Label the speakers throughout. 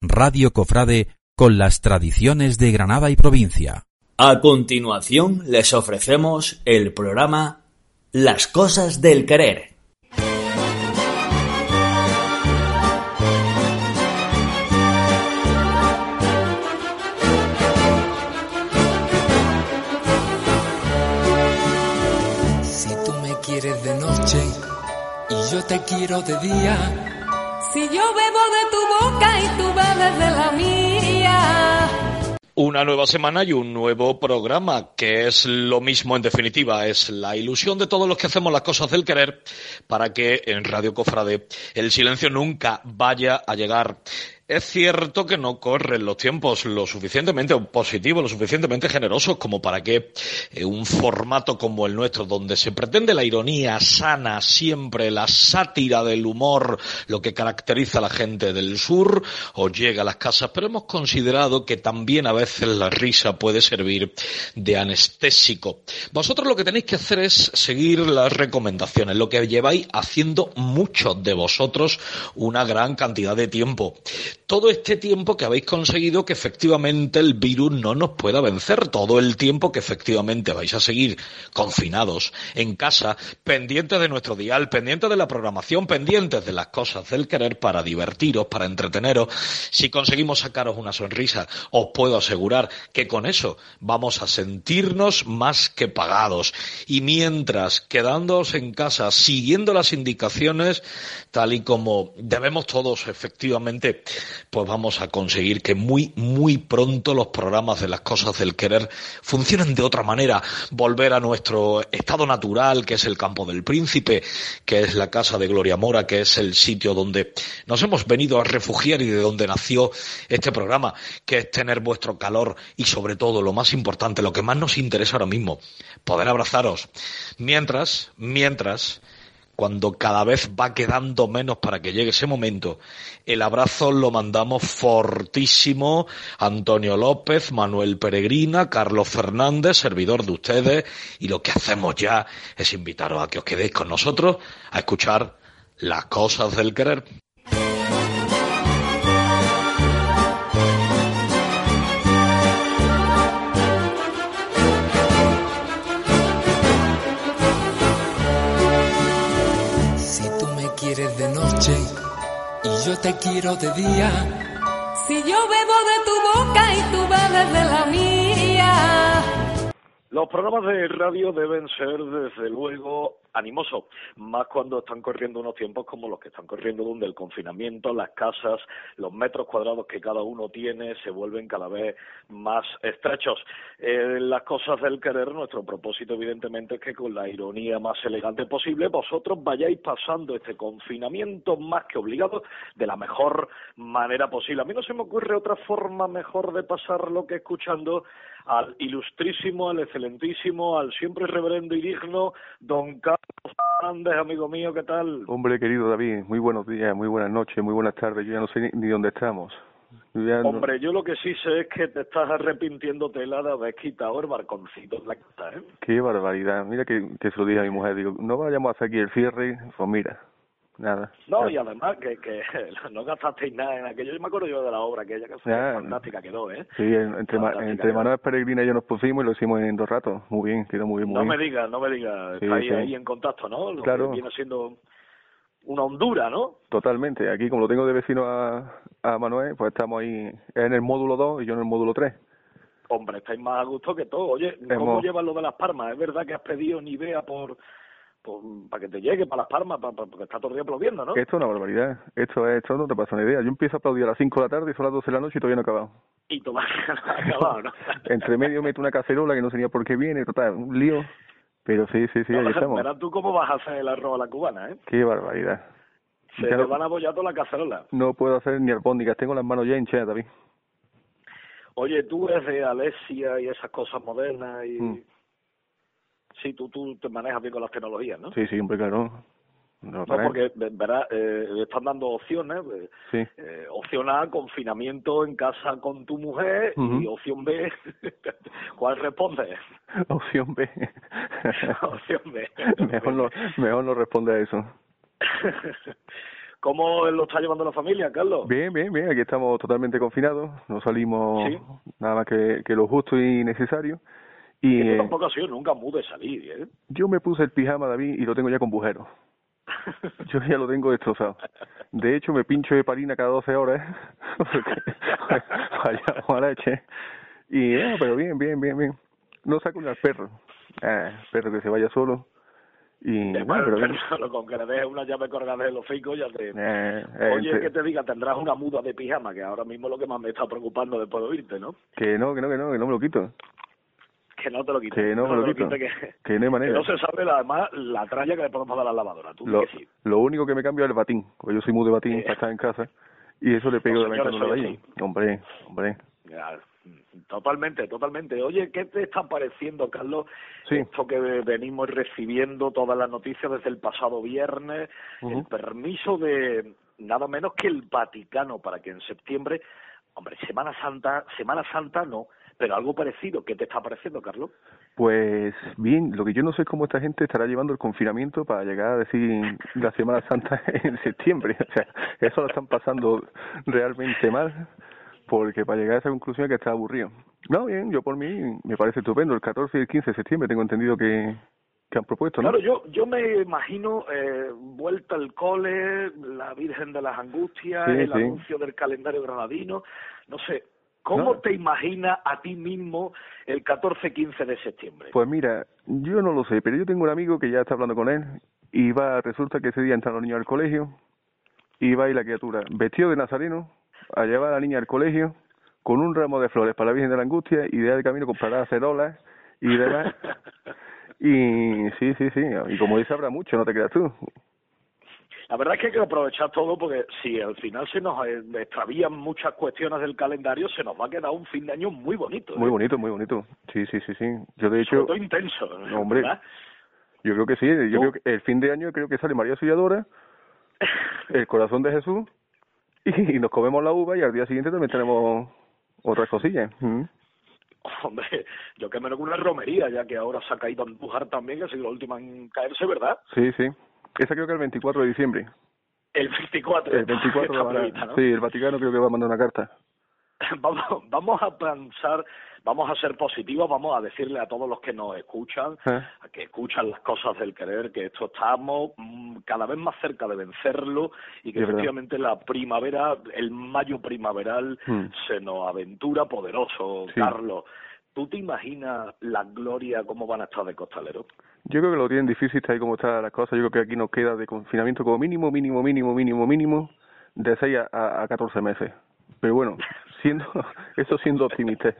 Speaker 1: Radio Cofrade con las tradiciones de Granada y provincia.
Speaker 2: A continuación les ofrecemos el programa Las cosas del querer.
Speaker 3: Si tú me quieres de noche y yo te quiero de día.
Speaker 4: Una nueva semana y un nuevo programa, que es lo mismo en definitiva, es la ilusión de todos los que hacemos las cosas del querer para que en Radio Cofrade el silencio nunca vaya a llegar. Es cierto que no corren los tiempos lo suficientemente positivos, lo suficientemente generosos como para que eh, un formato como el nuestro, donde se pretende la ironía sana, siempre la sátira del humor, lo que caracteriza a la gente del sur, os llegue a las casas, pero hemos considerado que también a veces la risa puede servir de anestésico. Vosotros lo que tenéis que hacer es seguir las recomendaciones, lo que lleváis haciendo muchos de vosotros una gran cantidad de tiempo todo este tiempo que habéis conseguido que efectivamente el virus no nos pueda vencer, todo el tiempo que efectivamente vais a seguir confinados en casa, pendientes de nuestro dial, pendientes de la programación, pendientes de las cosas del querer para divertiros, para entreteneros. Si conseguimos sacaros una sonrisa, os puedo asegurar que con eso vamos a sentirnos más que pagados. Y mientras, quedándoos en casa, siguiendo las indicaciones, tal y como debemos todos efectivamente pues vamos a conseguir que muy, muy pronto los programas de las cosas del querer funcionen de otra manera, volver a nuestro estado natural, que es el campo del príncipe, que es la casa de Gloria Mora, que es el sitio donde nos hemos venido a refugiar y de donde nació este programa, que es tener vuestro calor y sobre todo, lo más importante, lo que más nos interesa ahora mismo, poder abrazaros. Mientras, mientras, cuando cada vez va quedando menos para que llegue ese momento, el abrazo lo mandamos fortísimo Antonio López, Manuel Peregrina, Carlos Fernández, servidor de ustedes, y lo que hacemos ya es invitaros a que os quedéis con nosotros a escuchar las cosas del querer.
Speaker 3: Yo te quiero de día.
Speaker 5: Si yo bebo de tu boca y tú bebes de la mía.
Speaker 4: Los programas de radio deben ser, desde luego, animosos, más cuando están corriendo unos tiempos como los que están corriendo donde el confinamiento, las casas, los metros cuadrados que cada uno tiene se vuelven cada vez más estrechos. Eh, las cosas del querer, nuestro propósito evidentemente es que con la ironía más elegante posible vosotros vayáis pasando este confinamiento más que obligado de la mejor manera posible. A mí no se me ocurre otra forma mejor de pasarlo que escuchando al ilustrísimo, al excelentísimo, al siempre reverendo y digno don Carlos Fernández, amigo mío, ¿qué tal?
Speaker 6: Hombre querido David, muy buenos días, muy buenas noches, muy buenas tardes. Yo ya no sé ni, dónde estamos. No-
Speaker 4: Hombre, yo lo que sí sé es que te estás arrepintiendo tela de haber quitado el barconcito de la casa, ¿eh?
Speaker 6: Qué barbaridad. Mira que, que se lo dije a mi mujer. Digo, no vayamos a hacer aquí el cierre. Pues mira, nada.
Speaker 4: No, y además que, que no gastasteis nada en aquello. Yo me acuerdo yo de la obra, aquella que fue
Speaker 6: Ya.
Speaker 4: fantástica quedó, ¿eh?
Speaker 6: Sí, en- entre, Ma- entre. Manuel Peregrina y yo nos pusimos y lo hicimos en dos ratos. Muy bien, quedó muy bien, muy
Speaker 4: No
Speaker 6: bien.
Speaker 4: me digas, no me digas,
Speaker 6: Sí,
Speaker 4: estáis
Speaker 6: sí.
Speaker 4: ahí en contacto, ¿no? Lo
Speaker 6: Claro.
Speaker 4: que viene siendo una Honduras, ¿no?
Speaker 6: Totalmente. Aquí, como lo tengo de vecino a, a Manuel, pues estamos ahí en el módulo 2 y yo en el módulo 3.
Speaker 4: Hombre, estáis más a gusto que todo. Oye, ¿cómo
Speaker 6: Hemos-
Speaker 4: llevas lo de las palmas? ¿Es verdad que has pedido ni idea por, por para que te llegue para las palmas? Pa- pa- porque está todo el día aplaudiendo, ¿no?
Speaker 6: Esto es una barbaridad. Esto es, esto no te pasa una idea. Yo empiezo a aplaudir a las 5 de la tarde y son las 12 de la noche y todavía no he acabado.
Speaker 4: Y tú vas a acabado, ¿no?
Speaker 6: Entre medio meto una cacerola que no sé ni por qué viene, total, un lío. Pero sí, sí, sí, ahí estamos.
Speaker 4: Verás tú cómo vas a hacer el arroz a la cubana, ¿eh?
Speaker 6: Qué barbaridad.
Speaker 4: Se te
Speaker 6: no-
Speaker 4: van a bollar toda la cacerola.
Speaker 6: No puedo hacer ni albóndigas, tengo las manos ya hinchadas, David.
Speaker 4: Oye, tú eres de Alessia y esas cosas modernas y...
Speaker 6: Mm.
Speaker 4: Sí, tú, tú te manejas bien con las tecnologías, ¿no?
Speaker 6: Sí, sí, hombre, claro. No,
Speaker 4: No, porque, ve- verás, eh, están dando opciones. eh,
Speaker 6: Sí.
Speaker 4: eh, opción A, confinamiento en casa con tu mujer. Y opción B, ¿cuál responde?
Speaker 6: Opción B.
Speaker 4: opción B.
Speaker 6: mejor, no, mejor no responde a eso.
Speaker 4: ¿Cómo lo está llevando la familia, Carlos?
Speaker 6: Bien, bien, bien. Aquí estamos totalmente confinados. No salimos
Speaker 4: Sí.
Speaker 6: nada más que, que lo justo y necesario. Y
Speaker 4: tú
Speaker 6: eh,
Speaker 4: tampoco sido nunca muy de salir, ¿eh?
Speaker 6: yo me puse el pijama, David, y lo tengo ya con bujeros. Yo ya lo tengo destrozado. De hecho, me pincho de parina cada 12 horas. Fallamos a leche. Y, eh, pero bien, bien, bien, bien. No saco ni al perro. Ah, perro que se vaya solo. Y,
Speaker 4: Eh,
Speaker 6: bueno, pero
Speaker 4: con que le dejes una llave colgada en los ficos ya te...
Speaker 6: Eh, eh,
Speaker 4: Oye, que te diga, tendrás una muda de pijama, que ahora mismo es lo que más me está preocupando después de oírte, ¿no?
Speaker 6: que no, que no, que no, que no me lo quito.
Speaker 4: Que no te lo quites.
Speaker 6: Que no me lo
Speaker 4: te
Speaker 6: quito.
Speaker 4: quites, que,
Speaker 6: Que no hay
Speaker 4: que
Speaker 6: manera.
Speaker 4: no se sabe, la- además, la tralla que le podemos dar a la lavadora. Tú
Speaker 6: Lo,
Speaker 4: que sí.
Speaker 6: lo único que me cambio es el batín, porque yo soy muy de batín
Speaker 4: Eh.
Speaker 6: para estar en casa. Y eso le pego
Speaker 4: Los
Speaker 6: de la valle. Hombre, hombre.
Speaker 4: Ya, Totalmente, totalmente. Oye, ¿qué te está pareciendo, Carlos?
Speaker 6: Sí.
Speaker 4: Esto que venimos recibiendo todas las noticias desde el pasado viernes, el permiso de nada menos que el Vaticano para que en septiembre, hombre, Semana Santa, Semana Santa no, pero algo parecido. ¿Qué te está pareciendo, Carlos?
Speaker 6: Pues bien, lo que yo no sé es cómo esta gente estará llevando el confinamiento para llegar a decir la Semana Santa en septiembre. O sea, eso lo están pasando realmente mal, porque para llegar a esa conclusión hay que estar aburrido. No, bien, yo por mí me parece estupendo. El 14 y el 15 de septiembre tengo entendido que, que han propuesto, ¿no?
Speaker 4: Claro, yo, yo me imagino eh, vuelta al cole, la Virgen de las Angustias,
Speaker 6: Sí,
Speaker 4: el
Speaker 6: sí.
Speaker 4: anuncio del calendario granadino, no sé. ¿Cómo
Speaker 6: No.
Speaker 4: te imaginas a ti mismo el 14-15 de septiembre?
Speaker 6: Pues mira, yo no lo sé, pero yo tengo un amigo que ya está hablando con él y va, resulta que ese día entran los niños al colegio y va ahí la criatura vestido de nazareno a llevar a la niña al colegio con un ramo de flores para la Virgen de la Angustia y de ahí de camino comprará acerolas y demás. Y sí, sí, sí, y como dice habrá mucho, no te creas tú.
Speaker 4: La verdad es que hay que aprovechar todo porque si al final se nos eh, extravían muchas cuestiones del calendario, se nos va a quedar un fin de año muy bonito. ¿eh?
Speaker 6: Muy bonito, muy bonito. Sí, sí, sí, sí. Yo de
Speaker 4: Sobre
Speaker 6: hecho,
Speaker 4: todo intenso.
Speaker 6: No, hombre.
Speaker 4: ¿verdad?
Speaker 6: yo creo que sí, yo
Speaker 4: ¿Tú?
Speaker 6: creo que el fin de año creo que sale María Auxiliadora el corazón de Jesús y nos comemos la uva y al día siguiente también tenemos otras cosillas. Mm.
Speaker 4: Hombre, yo que menos que una romería, ya que ahora se ha caído Andújar también, que ha sido la última en caerse, ¿verdad?
Speaker 6: Sí, sí. Esa creo que el 24 de diciembre.
Speaker 4: El 24.
Speaker 6: El 24
Speaker 4: está
Speaker 6: la van a-
Speaker 4: prevista, ¿no?
Speaker 6: Sí, el Vaticano creo que va a mandar una carta.
Speaker 4: Vamos, vamos a pensar, vamos a ser positivos, vamos a decirle a todos los que nos escuchan,
Speaker 6: ¿Eh?
Speaker 4: a que escuchan las cosas del querer, que esto estamos mm, cada vez más cerca de vencerlo y que
Speaker 6: Es verdad.
Speaker 4: efectivamente la primavera, el mayo primaveral
Speaker 6: Hmm.
Speaker 4: se nos aventura poderoso,
Speaker 6: Sí.
Speaker 4: Carlos. ¿Tú te imaginas la gloria cómo van a estar de costalero?
Speaker 6: Yo creo que lo tienen difícil, está ahí como están las cosas. Yo creo que aquí nos queda de confinamiento como mínimo, mínimo, mínimo, mínimo, mínimo, de 6 a, a 14 meses. Pero bueno, siendo eso siendo optimista.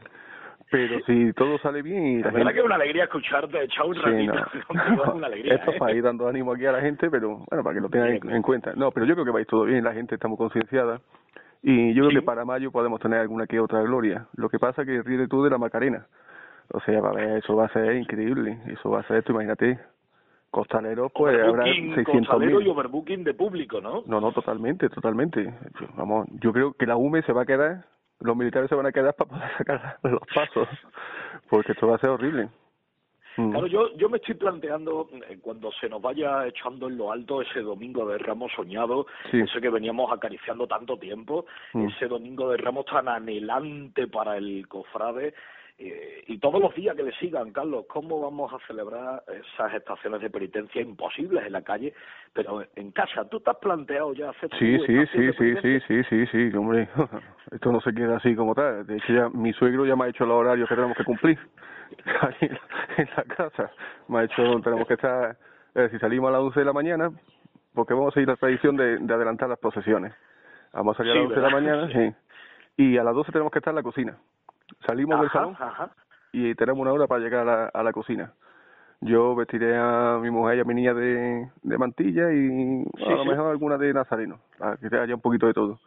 Speaker 6: Pero si todo sale bien y
Speaker 4: La
Speaker 6: la
Speaker 4: verdad
Speaker 6: gente...
Speaker 4: que es una alegría escucharte echar un
Speaker 6: Sí,
Speaker 4: ratito
Speaker 6: no.
Speaker 4: es una alegría.
Speaker 6: Esto
Speaker 4: ¿eh?
Speaker 6: para ir dando ánimo aquí a la gente, pero bueno, para que lo tengan en, en cuenta. No, pero yo creo que va a ir todo bien, la gente está muy concienciada. Y yo creo que para mayo podemos tener alguna que otra gloria. Lo que pasa que ríe tú de la Macarena. O sea, va a ver, eso va a ser increíble. Eso va a ser esto, imagínate. Costaleros, pues habrá
Speaker 4: Overbooking
Speaker 6: 600
Speaker 4: costalero y
Speaker 6: mil.
Speaker 4: overbooking de público, ¿no?
Speaker 6: No, no, totalmente, totalmente. Vamos, yo creo que la UME se va a quedar, los militares se van a quedar para poder sacar los pasos, porque esto va a ser horrible. Mm.
Speaker 4: Claro, yo, yo me estoy planteando eh, cuando se nos vaya echando en lo alto ese domingo de Ramos soñado,
Speaker 6: Sí.
Speaker 4: ese que veníamos acariciando tanto tiempo,
Speaker 6: Mm.
Speaker 4: ese domingo de Ramos tan anhelante para el cofrade, eh, y todos los días que le sigan, Carlos, ¿cómo vamos a celebrar esas estaciones de penitencia imposibles en la calle, pero en casa? ¿Tú te has planteado ya hacer
Speaker 6: Sí, sí, sí, sí, sí, sí, sí, sí, hombre. Esto no se queda así como tal. De hecho, ya mi suegro ya me ha hecho los horarios que tenemos que cumplir en la- en la casa. Me ha hecho, tenemos que estar, eh, si salimos a las 11 de la mañana, porque vamos a seguir la tradición de, de adelantar las procesiones. Vamos a salir a
Speaker 4: Sí,
Speaker 6: las 11 de la mañana, sí. Y a las 12 tenemos que estar en la cocina. Salimos del
Speaker 4: Ajá,
Speaker 6: salón
Speaker 4: ajá.
Speaker 6: y tenemos una hora para llegar a la, a la cocina. Yo vestiré a mi mujer y a mi niña de, de mantilla y a lo
Speaker 4: sí.
Speaker 6: mejor alguna de nazareno, para que haya un poquito de todo.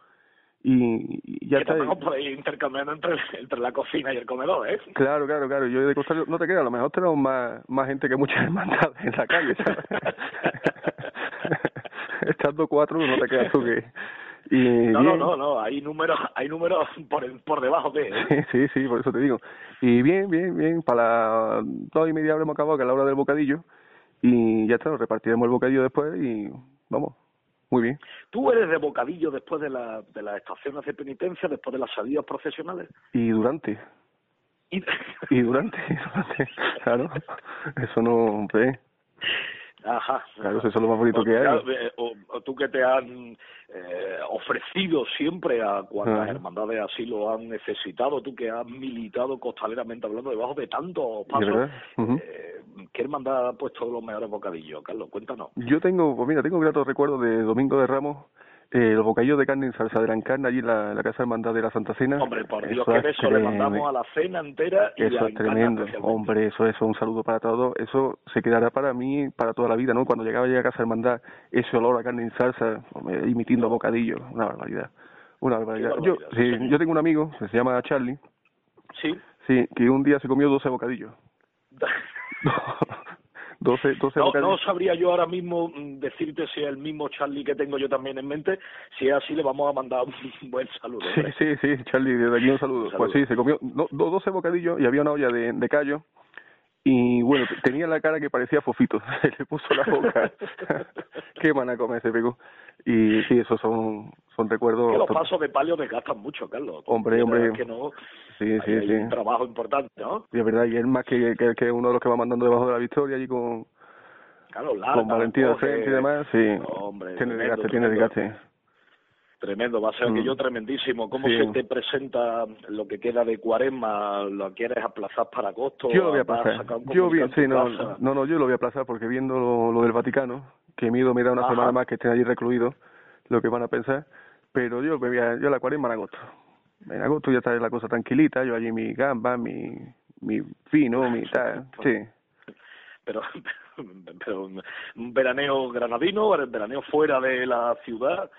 Speaker 6: Y, y ya
Speaker 4: que
Speaker 6: está.
Speaker 4: por ahí intercambiando entre, entre la cocina y el comedor, ¿eh?
Speaker 6: Claro, claro, claro. Yo de Costa no te queda, a lo mejor tenemos más, más gente que muchas hermandades en la calle, ¿sabes? Estando cuatro no te quedas tú que... Y
Speaker 4: No, no,
Speaker 6: bien.
Speaker 4: no, no, hay números, hay números por, por debajo de, ¿eh?
Speaker 6: Sí, sí, por eso te digo. Y bien, bien, bien. Para las dos y media habremos acabado, que es la hora del bocadillo. Y ya está, nos repartiremos el bocadillo después y vamos, muy bien.
Speaker 4: ¿Tú eres de bocadillo después de, la, de las estaciones de penitencia, después de las salidas profesionales?
Speaker 6: Y durante,
Speaker 4: Y...
Speaker 6: y durante, claro. Eso no.
Speaker 4: Ajá.
Speaker 6: Claro, eso es lo más bonito
Speaker 4: O
Speaker 6: que hay.
Speaker 4: eh, O, o tú que te han eh, ofrecido siempre a cuantas
Speaker 6: Ajá.
Speaker 4: hermandades así lo han necesitado, tú que has militado costaleramente hablando debajo de tantos
Speaker 6: ¿De
Speaker 4: pasos, eh, ¿qué hermandad ha puesto los mejores bocadillos, Carlos? Cuéntanos.
Speaker 6: Yo tengo, pues mira, tengo gratos recuerdos de Domingo de Ramos, eh, los bocadillos de carne en salsa de la carne allí en la, la Casa Hermandad de la Santa Cena.
Speaker 4: Hombre, por Dios,
Speaker 6: Eso
Speaker 4: que
Speaker 6: es
Speaker 4: de eso le mandamos a la cena entera y
Speaker 6: Eso es tremendo, hombre, eso, eso, un saludo para todos. Eso se quedará para mí para toda la vida, ¿no? Cuando llegaba ya a Casa Hermandad, ese olor a carne en salsa, hombre, emitiendo bocadillo, una barbaridad, una barbaridad.
Speaker 4: Qué
Speaker 6: Yo, sí,
Speaker 4: sí,
Speaker 6: yo tengo un amigo, que se llama Charlie,
Speaker 4: Sí.
Speaker 6: sí, que un día se comió 12 bocadillos. 12, 12
Speaker 4: No, sabría yo ahora mismo mm, decirte si es el mismo Charlie que tengo yo también en mente. Si es así, le vamos a mandar un buen saludo.
Speaker 6: Sí, sí, sí, Charlie, desde aquí un saludo.
Speaker 4: Un saludo.
Speaker 6: Pues sí, se comió do- do- 12 bocadillos y había una olla de, de callo. Y bueno, tenía la cara que parecía fofito. Se le puso la boca. Qué mana comer se pegó. Y sí, esos son, son recuerdos.
Speaker 4: que los pasos de palio desgastan mucho, Carlos.
Speaker 6: Hombre,
Speaker 4: Que
Speaker 6: hombre.
Speaker 4: Que no,
Speaker 6: Sí, sí,
Speaker 4: hay
Speaker 6: sí.
Speaker 4: un trabajo importante, ¿no?
Speaker 6: Y es verdad, y él más que, que, que uno de los que va mandando debajo de la victoria allí con,
Speaker 4: Claro, larga,
Speaker 6: con Valentín de
Speaker 4: coge.
Speaker 6: frente y demás. Sí,
Speaker 4: Hombre,
Speaker 6: tiene desgaste, tiene desgaste.
Speaker 4: Tremendo, va a ser
Speaker 6: Mm.
Speaker 4: aquello tremendísimo. ¿Cómo
Speaker 6: Sí.
Speaker 4: se te presenta lo que queda de cuaresma? ¿Lo quieres aplazar para agosto?
Speaker 6: Yo lo voy a
Speaker 4: ¿Vas
Speaker 6: aplazar. Yo
Speaker 4: comunicado
Speaker 6: sí, no, no, no, yo lo voy a aplazar porque viendo lo, lo del Vaticano, que miedo me da una
Speaker 4: Ajá.
Speaker 6: semana más que estén allí recluidos, lo que van a pensar, pero yo me voy a, yo la cuaresma en agosto. En agosto ya está la cosa tranquilita, yo allí mi gamba, mi, mi vino, mi tal, sí.
Speaker 4: Pero, pero un un veraneo granadino, un veraneo fuera de la ciudad.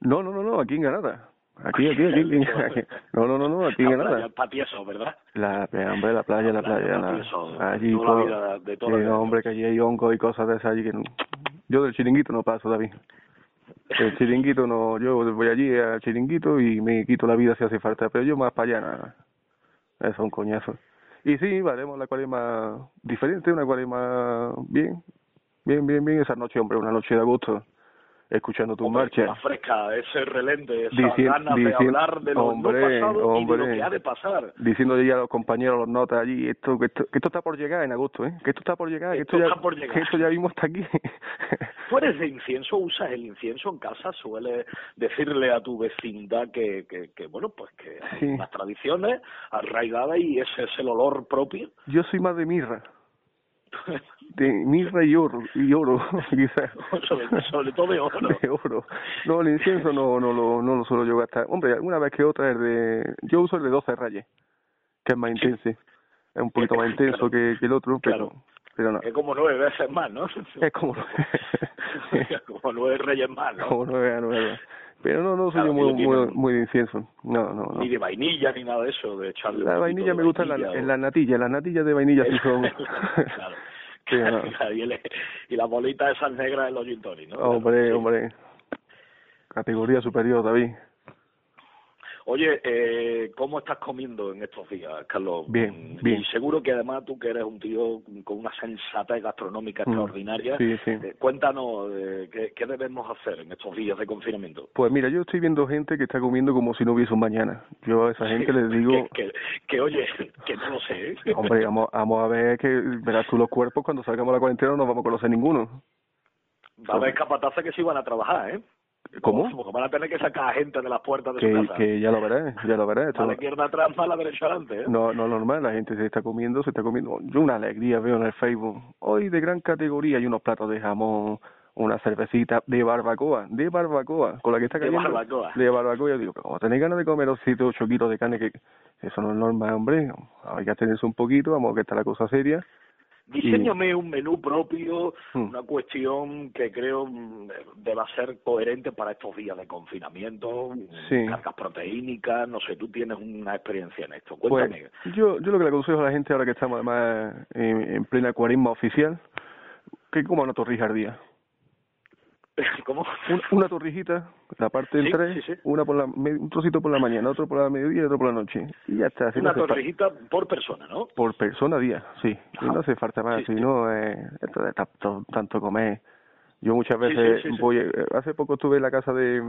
Speaker 6: No, no, no, no, aquí en Granada. Aquí, aquí, aquí, aquí, aquí. No, no, no, no, aquí en
Speaker 4: La playa,
Speaker 6: Granada.
Speaker 4: patieso, ¿verdad?
Speaker 6: La, eh, hombre, la playa, la playa,
Speaker 4: La
Speaker 6: allí,
Speaker 4: toda la vida de toda
Speaker 6: sí,
Speaker 4: la vida.
Speaker 6: no, hombre, que allí hay hongos y cosas de esas allí que no- yo del chiringuito no paso, David. El chiringuito no, yo voy allí al chiringuito y me quito la vida si hace falta, pero yo más para allá nada. Eso es un coñazo. Y sí, haremos la cuarema diferente, una cuarema bien, bien, bien, bien, esa noche, hombre, una noche de agosto, escuchando tu
Speaker 4: Hombre,
Speaker 6: marcha.
Speaker 4: Fresca, ese relente, esas
Speaker 6: Dicien-
Speaker 4: ganas de hablar de lo
Speaker 6: hombre,
Speaker 4: no pasado y de lo
Speaker 6: hombre.
Speaker 4: que ha de pasar.
Speaker 6: diciendo ya a los compañeros, los notas allí, esto, que esto, que esto está por llegar en agosto, ¿eh? Que esto está por llegar, que
Speaker 4: Esto
Speaker 6: esto, ya,
Speaker 4: está por llegar.
Speaker 6: que esto ya vimos hasta aquí.
Speaker 4: ¿Tú eres de incienso? ¿Usas el incienso en casa? ¿Sueles decirle a tu vecindad que, que, que bueno, pues que
Speaker 6: Sí.
Speaker 4: unas tradiciones arraigadas y ese es el olor propio?
Speaker 6: Yo soy más de mirra, de mirra y oro, y oro, quizás.
Speaker 4: sobre, sobre todo de oro.
Speaker 6: De oro. No, el incienso no, no, lo, no lo suelo yo gastar. Hombre, alguna vez que otra es de... Yo uso el de 12 rayas, que es más intenso. Es un poquito más intenso
Speaker 4: Claro.
Speaker 6: que, que el otro, pero,
Speaker 4: Claro.
Speaker 6: pero no.
Speaker 4: Es como nueve veces más, ¿no?
Speaker 6: Es como...
Speaker 4: como nueve reyes más, ¿no?
Speaker 6: como nueve a nueve. Pero no, no soy
Speaker 4: Claro,
Speaker 6: yo muy, muy, muy de incienso. No, no, no.
Speaker 4: Ni de vainilla ni nada de eso, de echarle
Speaker 6: La vainilla me gusta la,
Speaker 4: vainilla
Speaker 6: en
Speaker 4: o-
Speaker 6: la natilla, las natillas de vainilla sí son...
Speaker 4: claro.
Speaker 6: Sí, no.
Speaker 4: y, el- y las bolitas esas negras en los gin ¿no?
Speaker 6: Hombre, hombre. Categoría superior, David.
Speaker 4: Oye, eh, ¿cómo estás comiendo en estos días, Carlos?
Speaker 6: Bien,
Speaker 4: Mm,
Speaker 6: bien.
Speaker 4: Y seguro que además tú que eres un tío con una sensatez gastronómica
Speaker 6: Mm,
Speaker 4: extraordinaria,
Speaker 6: sí, sí.
Speaker 4: eh, cuéntanos eh, ¿qué, qué debemos hacer en estos días de confinamiento.
Speaker 6: Pues mira, yo estoy viendo gente que está comiendo como si no hubiese un mañana. Yo a esa gente les digo,
Speaker 4: que, que, que, oye, que no lo sé. ¿eh?
Speaker 6: hombre, vamos, vamos a ver que verás tú los cuerpos cuando salgamos a la cuarentena no nos vamos a conocer ninguno.
Speaker 4: Va a haber capataces que sí van a trabajar, ¿eh?
Speaker 6: ¿Cómo?
Speaker 4: Porque van a tener que sacar a gente de las puertas de su
Speaker 6: Que,
Speaker 4: casa.
Speaker 6: que ya lo verás, ya lo verás.
Speaker 4: A la izquierda atrás, a la derecha adelante, ¿eh?
Speaker 6: No, no es normal, la gente se está comiendo, se está comiendo. Yo una alegría veo en el Facebook. Hoy de gran categoría hay unos platos de jamón, una cervecita de barbacoa, de barbacoa, con la que está
Speaker 4: De
Speaker 6: cayendo.
Speaker 4: barbacoa.
Speaker 6: De barbacoa. Yo digo, pero como tenéis ganas de comer 7 o 8 kilos de carne, que eso no es normal, hombre. Hay que tenerse un poquito, vamos, que está la cosa seria.
Speaker 4: Diseñame un menú propio,
Speaker 6: Mm.
Speaker 4: una cuestión que creo mm, deba ser coherente para estos días de confinamiento,
Speaker 6: Sí.
Speaker 4: cargas proteínicas, no sé, tú tienes una experiencia en esto.
Speaker 6: Pues
Speaker 4: Cuéntame.
Speaker 6: yo, yo lo que le aconsejo a la gente ahora que estamos además en, en plena cuaresma oficial, que coma una torrija al día.
Speaker 4: ¿Cómo?
Speaker 6: Un- una torrijita, la parte en
Speaker 4: Sí,
Speaker 6: tres,
Speaker 4: sí, sí.
Speaker 6: una por la, un trocito por la mañana, otro por la mediodía y otro por la noche. Y ya está. no
Speaker 4: Una
Speaker 6: hace fa-
Speaker 4: torrejita por persona, ¿no?
Speaker 6: por persona día, sí. Y no hace falta más, si no, eh, esto de tanto, tanto comer. Yo muchas veces voy, eh, hace poco estuve en la casa de,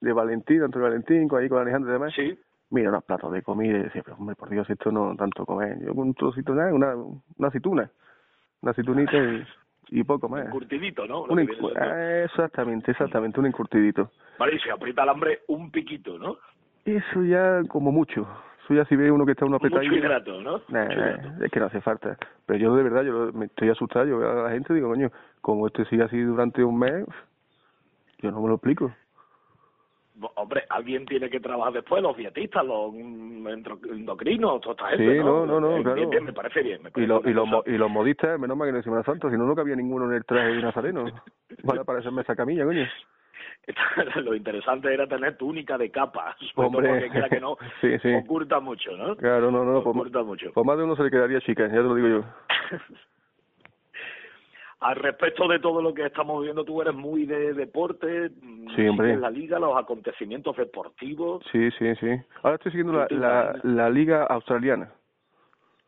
Speaker 6: de Valentín, Antonio Valentín, con ahí con Alejandro y demás.
Speaker 4: Sí.
Speaker 6: Mira, unos platos de comida y decía, pero hombre, por Dios, esto no tanto comer. Yo con un trocito nada, una, una aceituna, una aceitunita y, y poco más.
Speaker 4: Un curtidito, ¿no?
Speaker 6: Un ah, exactamente, exactamente, un encurtidito.
Speaker 4: Vale, y si aprieta el hambre, un piquito, ¿no?
Speaker 6: Eso ya como mucho. Eso ya si ve uno que está uno
Speaker 4: Mucho
Speaker 6: apretadito.
Speaker 4: hidrato, ¿no?
Speaker 6: Nah,
Speaker 4: Mucho hidrato.
Speaker 6: es que no hace falta. Pero yo de verdad, yo me estoy asustado. Yo veo a la gente y digo, coño, como esto sigue así durante un mes, yo no me lo explico.
Speaker 4: Hombre, alguien tiene que trabajar después, los dietistas, los endocrinos, toda esta
Speaker 6: Sí,
Speaker 4: gente,
Speaker 6: no, no, no,
Speaker 4: Bien,
Speaker 6: claro.
Speaker 4: me parece bien. Me
Speaker 6: Y,
Speaker 4: parece
Speaker 6: lo-
Speaker 4: una
Speaker 6: y, los, y los modistas, menos mal que no es Semana Santa, si no, no cabía ninguno en el traje de nazareno. Van a parecerme esa camilla, coño.
Speaker 4: Lo interesante era tener túnica de capa,
Speaker 6: Hombre.
Speaker 4: porque quiera que no,
Speaker 6: Sí, sí.
Speaker 4: oculta mucho, ¿no?
Speaker 6: Claro, no, no, pues,
Speaker 4: Oculta mucho.
Speaker 6: pues más de uno se le quedaría chica, ya te lo digo yo.
Speaker 4: Al respecto de todo lo que estamos viendo, tú eres muy de deporte, mm,
Speaker 6: Sí, hombre.
Speaker 4: la liga, los acontecimientos deportivos.
Speaker 6: Sí, sí, sí. Ahora estoy siguiendo la, la, la liga australiana.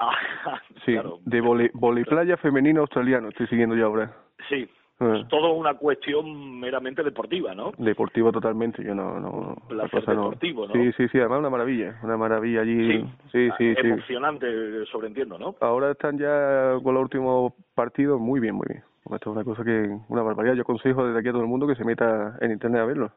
Speaker 4: Ah,
Speaker 6: Sí,
Speaker 4: claro.
Speaker 6: de vole, voleiplaya femenino australiano estoy siguiendo yo ahora.
Speaker 4: Sí,
Speaker 6: Ah.
Speaker 4: es todo una cuestión meramente deportiva, ¿no?
Speaker 6: Deportivo totalmente, yo no... no la
Speaker 4: Placer
Speaker 6: cosa no-
Speaker 4: deportivo, ¿no?
Speaker 6: Sí, sí, sí, además una maravilla, una maravilla allí.
Speaker 4: Sí,
Speaker 6: sí, sí. sí.
Speaker 4: emocionante, sobreentiendo, ¿no?
Speaker 6: Ahora están ya con los últimos partidos muy bien, muy bien. Porque Esto es una cosa que, una barbaridad. Yo aconsejo desde aquí a todo el mundo que se meta en internet a verlo.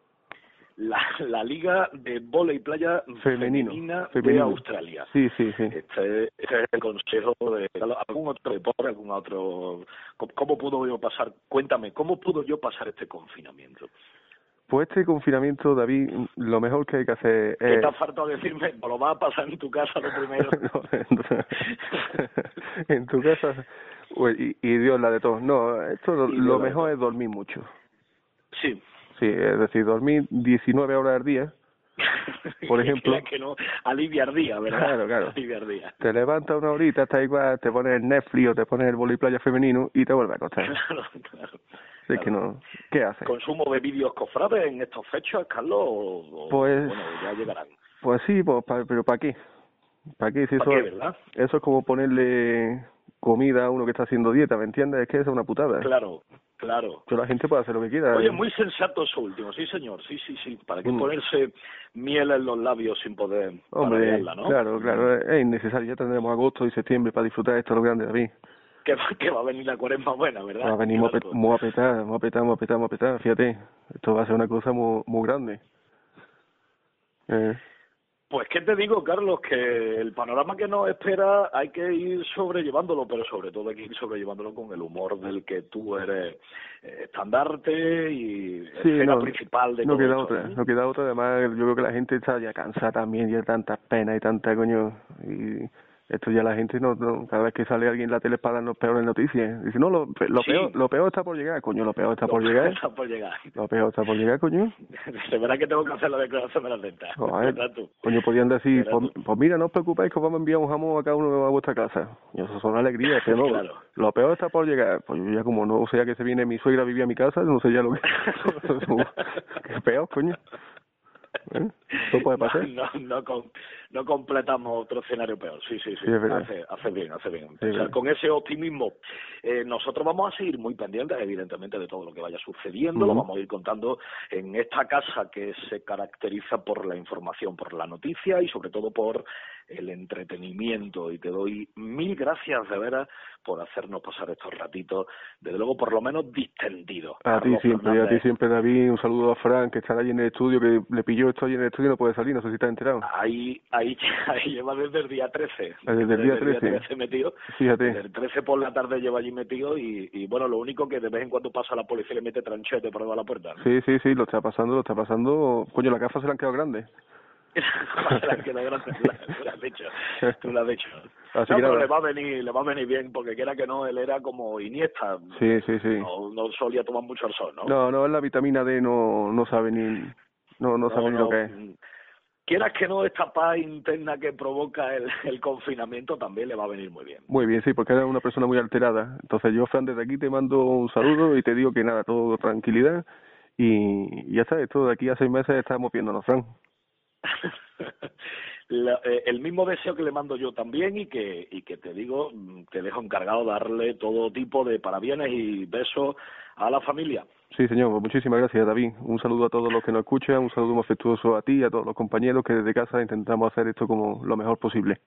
Speaker 4: La, la liga de volei playa
Speaker 6: Femenino,
Speaker 4: femenina de. Australia.
Speaker 6: Sí, sí, sí.
Speaker 4: Este, este es el consejo de algún otro deporte, algún otro. ¿Cómo, cómo pudo yo pasar? Cuéntame, ¿cómo pudo yo pasar este confinamiento?
Speaker 6: Pues este confinamiento, David, lo mejor que hay que hacer
Speaker 4: ¿Qué
Speaker 6: es...
Speaker 4: te ha faltado decirme? ¿O lo vas a pasar en tu casa lo primero?
Speaker 6: No, en, tu, en tu casa y, y Dios la de todos. No, esto lo, mejor es dormir mucho.
Speaker 4: sí.
Speaker 6: Sí, es decir, dormir 19 horas al día. Por ejemplo.
Speaker 4: Mira que no, aliviar día, ¿verdad?
Speaker 6: Claro, claro.
Speaker 4: Aliviar día.
Speaker 6: Te levantas una horita, está igual, te pones el Netflix o te pones el voliplaya femenino y te vuelves a acostar.
Speaker 4: Claro, claro.
Speaker 6: Es que no. ¿Qué haces?
Speaker 4: ¿Consumo de vídeos cofrades en estos fechas, Carlos? O, o-
Speaker 6: Pues-
Speaker 4: Bueno, ya llegarán.
Speaker 6: Pues sí, pues, pa- pero ¿para qué? ¿Para qué? Si
Speaker 4: ¿Pa
Speaker 6: eso,
Speaker 4: qué, verdad?
Speaker 6: eso es como ponerle comida a uno que está haciendo dieta, ¿me entiendes? Es que es una putada.
Speaker 4: Claro, claro.
Speaker 6: Pero la gente puede hacer lo que quiera.
Speaker 4: Oye, muy sensato eso último, sí señor, sí, sí, sí. ¿Para qué
Speaker 6: Mm.
Speaker 4: ponerse miel en los labios sin poder
Speaker 6: Hombre,
Speaker 4: no?
Speaker 6: claro, claro, es es innecesario. Ya tendremos agosto y septiembre para disfrutar de esto lo grande, David.
Speaker 4: Que, va- que va a venir la cuaresma buena, ¿verdad?
Speaker 6: Va a venir muy
Speaker 4: Claro.
Speaker 6: muy muy apretada, muy apretada, muy apretada. Fíjate, esto va a ser una cosa muy, muy grande. Eh,
Speaker 4: Pues qué te digo, Carlos, que el panorama que nos espera hay que ir sobrellevándolo, pero sobre todo hay que ir sobrellevándolo con el humor del que tú eres eh, estandarte y
Speaker 6: sí,
Speaker 4: escena
Speaker 6: no,
Speaker 4: principal de
Speaker 6: no
Speaker 4: todo
Speaker 6: queda
Speaker 4: esto,
Speaker 6: otra,
Speaker 4: ¿no?
Speaker 6: no queda otra. Además, yo creo que la gente está ya cansada también, ya de tantas penas y tanta coño. Y esto ya la gente no, no- cada vez que sale alguien en la tele para darnos peores noticias. Dice, no, lo, lo
Speaker 4: Sí.
Speaker 6: peor, lo peor está por llegar, coño, lo peor está
Speaker 4: Lo
Speaker 6: por
Speaker 4: peor
Speaker 6: llegar.
Speaker 4: está por llegar.
Speaker 6: Lo peor está por llegar, coño.
Speaker 4: De verdad que tengo que hacer la declaración de la renta.
Speaker 6: Joder,
Speaker 4: ¿Verdad tú?
Speaker 6: coño, podían decir,
Speaker 4: ¿Verdad
Speaker 6: pues, pues mira, no os preocupéis que os vamos a enviar un jamón a cada uno a vuestra casa. Y eso son alegrías, pero no,
Speaker 4: Claro.
Speaker 6: lo peor está por llegar. Pues yo ya como no sea que se viene mi suegra a vivir a mi casa, no sé ya lo que... ¿Qué peor, coño? ¿Eh? Puede pasar.
Speaker 4: No, no, no, com- no completamos otro escenario peor. Sí, sí, sí.
Speaker 6: Sí,
Speaker 4: hace, hace bien, hace bien.
Speaker 6: Sí,
Speaker 4: Pensar
Speaker 6: verdad.
Speaker 4: con ese optimismo. Eh, nosotros vamos a seguir muy pendientes, evidentemente, de todo lo que vaya sucediendo. Lo vamos a ir contando en esta casa que se caracteriza por la información, por la noticia y sobre todo por el entretenimiento. Y te doy mil gracias de veras por hacernos pasar estos ratitos, desde luego por lo menos distendidos.
Speaker 6: A ti siempre, a ti siempre, David. Un saludo a Frank, que estará allí en el estudio, que le pilló esto allí en el estudio y no puede salir, no sé si estás enterado.
Speaker 4: Ahí, ahí, ahí lleva desde el día 13.
Speaker 6: Ah, desde el día 13.
Speaker 4: metido.
Speaker 6: Fíjate.
Speaker 4: Desde el 13 por la tarde lleva allí metido y, y bueno, lo único que de vez en cuando pasa la policía y le mete tranchete por debajo de la puerta. ¿no?
Speaker 6: Sí, sí, sí, lo está pasando, lo está pasando. Coño, las gafas se le han quedado grandes.
Speaker 4: La que la la- tú has dicho, tú lo has dicho.
Speaker 6: Así
Speaker 7: no,
Speaker 6: que
Speaker 7: pero le va a venir, le va a venir bien, porque quiera que no, él era como Iniesta.
Speaker 6: Sí, sí, sí.
Speaker 7: No, no solía tomar mucho el sol, ¿no?
Speaker 6: No, no, la vitamina D no, no sabe ni, no, no sabe ni lo que es.
Speaker 7: mm, Quieras que no, esta paz interna que provoca el, el confinamiento también le va a venir muy bien.
Speaker 6: Muy bien, sí, porque eres una persona muy alterada. Entonces yo, Fran, desde aquí te mando un saludo y te digo que nada, todo tranquilidad y, y ya está, esto de aquí a seis meses estamos viéndonos, Fran.
Speaker 7: Eh, el mismo deseo que le mando yo también y que y que te digo mm, te dejo encargado de darle todo tipo de parabienes y besos a la familia
Speaker 6: Sí, señor, pues muchísimas gracias, David. Un saludo a todos los que nos escuchan, un saludo muy afectuoso a ti y a todos los compañeros que desde casa intentamos hacer esto como lo mejor posible.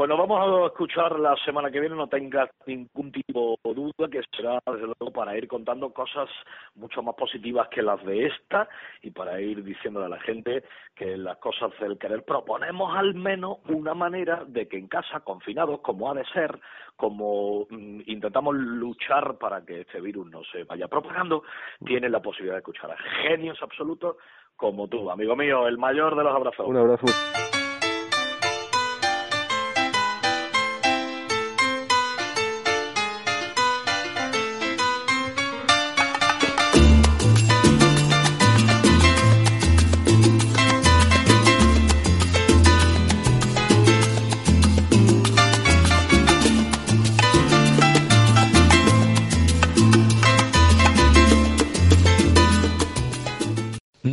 Speaker 7: Pues nos vamos a escuchar la semana que viene no tengas ningún tipo de duda que será desde luego para ir contando cosas mucho más positivas que las de esta y para ir diciendo a la gente que las cosas del querer proponemos al menos una manera de que en casa confinados como ha de ser como mm, intentamos luchar para que este virus no se vaya propagando tienen la posibilidad de escuchar a genios absolutos como tú amigo mío el mayor de los abrazos
Speaker 6: Un abrazo.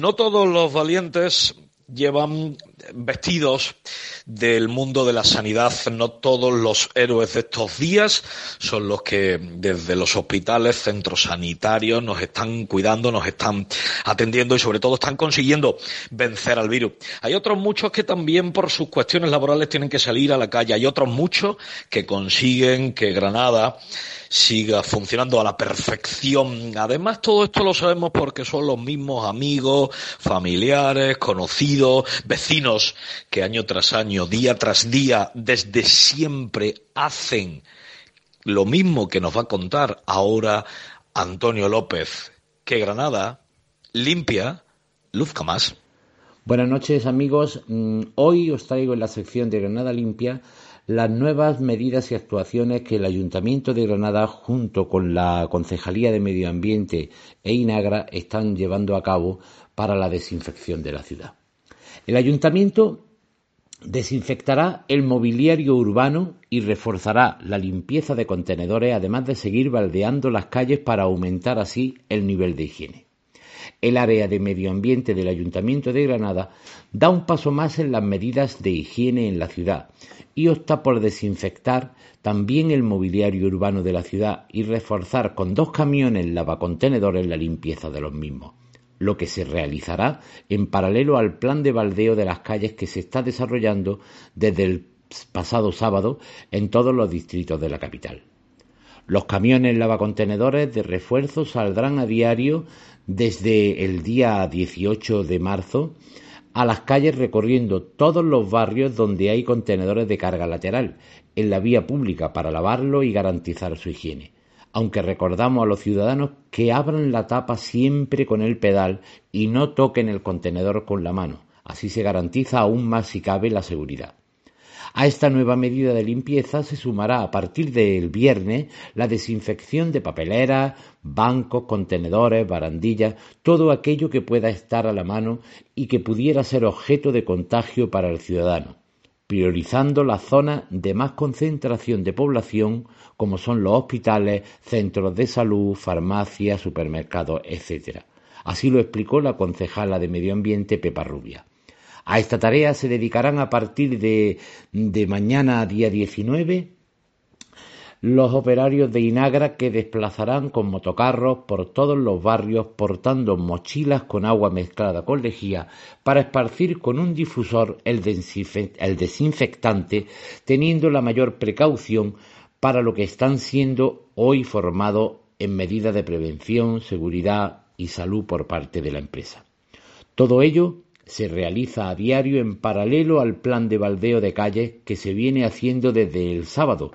Speaker 4: No todos los valientes llevan vestidos del mundo de la sanidad. No todos los héroes de estos días son los que desde los hospitales, centros sanitarios nos están cuidando, nos están atendiendo y sobre todo están consiguiendo vencer al virus. Hay otros muchos que también por sus cuestiones laborales tienen que salir a la calle. Hay otros muchos que consiguen que Granada siga funcionando a la perfección. Además, todo esto lo sabemos porque son los mismos amigos, familiares, conocidos, vecinos que año tras año, día tras día, desde siempre hacen lo mismo que nos va a contar ahora Antonio López, que Granada limpia, luzca más.
Speaker 8: Buenas noches amigos, Mm, hoy os traigo en la sección de Granada Limpia las nuevas medidas y actuaciones que el Ayuntamiento de Granada junto con la Concejalía de Medio Ambiente e Inagra están llevando a cabo para la desinfección de la ciudad. El Ayuntamiento desinfectará el mobiliario urbano y reforzará la limpieza de contenedores, además de seguir baldeando las calles para aumentar así el nivel de higiene. El área de medio ambiente del Ayuntamiento de Granada da un paso más en las medidas de higiene en la ciudad y opta por desinfectar también el mobiliario urbano de la ciudad y reforzar con dos camiones lavacontenedores la limpieza de los mismos, lo que se realizará en paralelo al plan de baldeo de las calles que se está desarrollando desde el pasado sábado en todos los distritos de la capital. Los camiones lavacontenedores de refuerzo saldrán a diario desde el día 18 de marzo a las calles recorriendo todos los barrios donde hay contenedores de carga lateral en la vía pública para lavarlo y garantizar su higiene. Aunque recordamos a los ciudadanos que abran la tapa siempre con el pedal y no toquen el contenedor con la mano. Así se garantiza aún más si cabe la seguridad. A esta nueva medida de limpieza se sumará a partir del viernes la desinfección de papeleras, bancos, contenedores, barandillas, todo aquello que pueda estar a la mano y que pudiera ser objeto de contagio para el ciudadano, priorizando las zonas de más concentración de población como son los hospitales, centros de salud, farmacias, supermercados, etc. Así lo explicó la concejala de Medio Ambiente Pepa Rubia. A esta tarea se dedicarán a partir de, de mañana, día 19, los operarios de Inagra que desplazarán con motocarros por todos los barrios portando mochilas con agua mezclada con lejía para esparcir con un difusor el, desinfectante teniendo la mayor precaución para lo que están siendo hoy formados en medidas de prevención, seguridad y salud por parte de la empresa. Todo ello se realiza a diario en paralelo al plan de baldeo de calles que se viene haciendo desde el sábado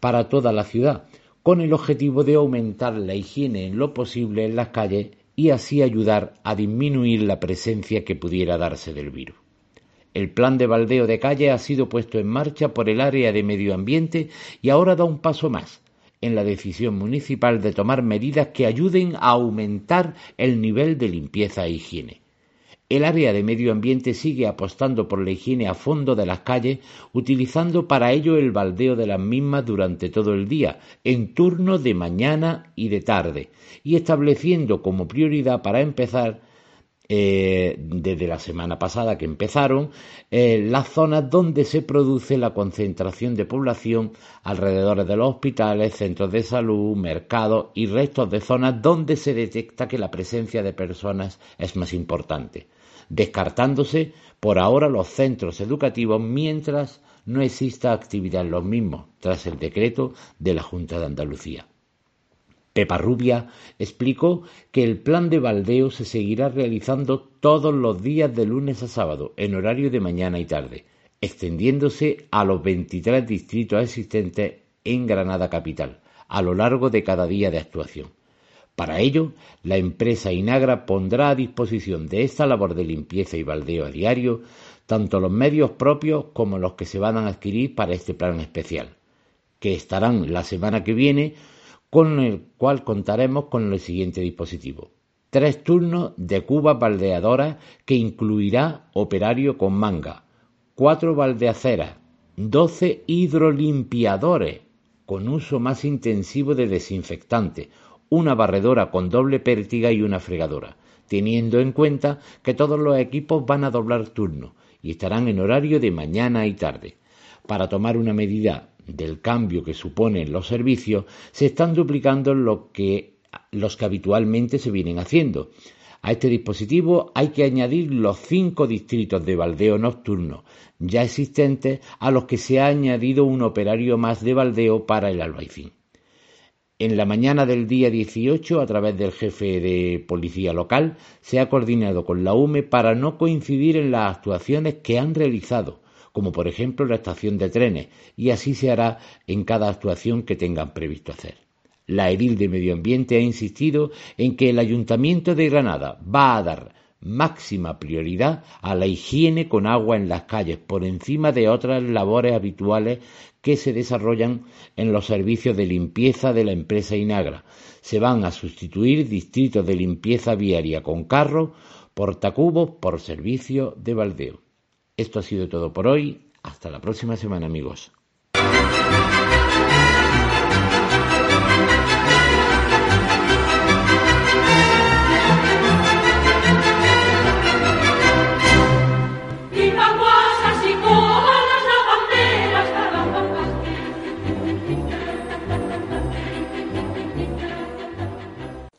Speaker 8: para toda la ciudad, con el objetivo de aumentar la higiene en lo posible en las calles y así ayudar a disminuir la presencia que pudiera darse del virus.
Speaker 9: El plan de baldeo de calle ha sido puesto en marcha por el área de medio ambiente y ahora da un paso más en la decisión municipal de tomar medidas que ayuden a aumentar el nivel de limpieza e higiene. El área de medio ambiente sigue apostando por la higiene a fondo de las calles, utilizando para ello el baldeo de las mismas durante todo el día, en turnos de mañana y de tarde, y estableciendo como prioridad para empezar eh, desde la semana pasada que empezaron, eh, las zonas donde se produce la concentración de población alrededor de los hospitales, centros de salud, mercados y restos de zonas donde se detecta que la presencia de personas es más importante, descartándose por ahora los centros educativos mientras no exista actividad en los mismos, tras el decreto de la Junta de Andalucía. Pepa Rubia explicó que el plan de baldeo se seguirá realizando todos los días de lunes a sábado, en horario de mañana y tarde, extendiéndose a los 23 distritos existentes en Granada Capital, a lo largo de cada día de actuación. Para ello, la empresa Inagra pondrá a disposición de esta labor de limpieza y baldeo a diario tanto los medios propios como los que se van a adquirir para este plan especial, que estarán la semana que viene con el cual contaremos con el siguiente dispositivo. Tres turnos de cubas baldeadoras que incluirá operario con manga, cuatro baldeaceras, doce hidrolimpiadores con uso más intensivo de desinfectante, una barredora con doble pértiga y una fregadora, teniendo en cuenta que todos los equipos van a doblar turno y estarán en horario de mañana y tarde. Para tomar una medida del cambio que suponen los servicios se están duplicando lo que, los que habitualmente se vienen haciendo. A este dispositivo hay que añadir los cinco distritos de baldeo nocturno ya existentes a los que se ha añadido un operario más de baldeo para el albaicín. En la mañana del día 18, a través del jefe de policía local, se ha coordinado con la UME para no coincidir en las actuaciones que han realizado, como por ejemplo la estación de trenes, y así se hará en cada actuación que tengan previsto hacer. La edil de Medio Ambiente ha insistido en que el Ayuntamiento de Granada va a dar máxima prioridad a la higiene con agua en las calles por encima de otras labores habituales que se desarrollan en los servicios de limpieza de la empresa Inagra. Se van a sustituir distritos de limpieza viaria con carro, portacubos por servicio de baldeo. Esto ha sido todo por hoy. Hasta la próxima semana, amigos.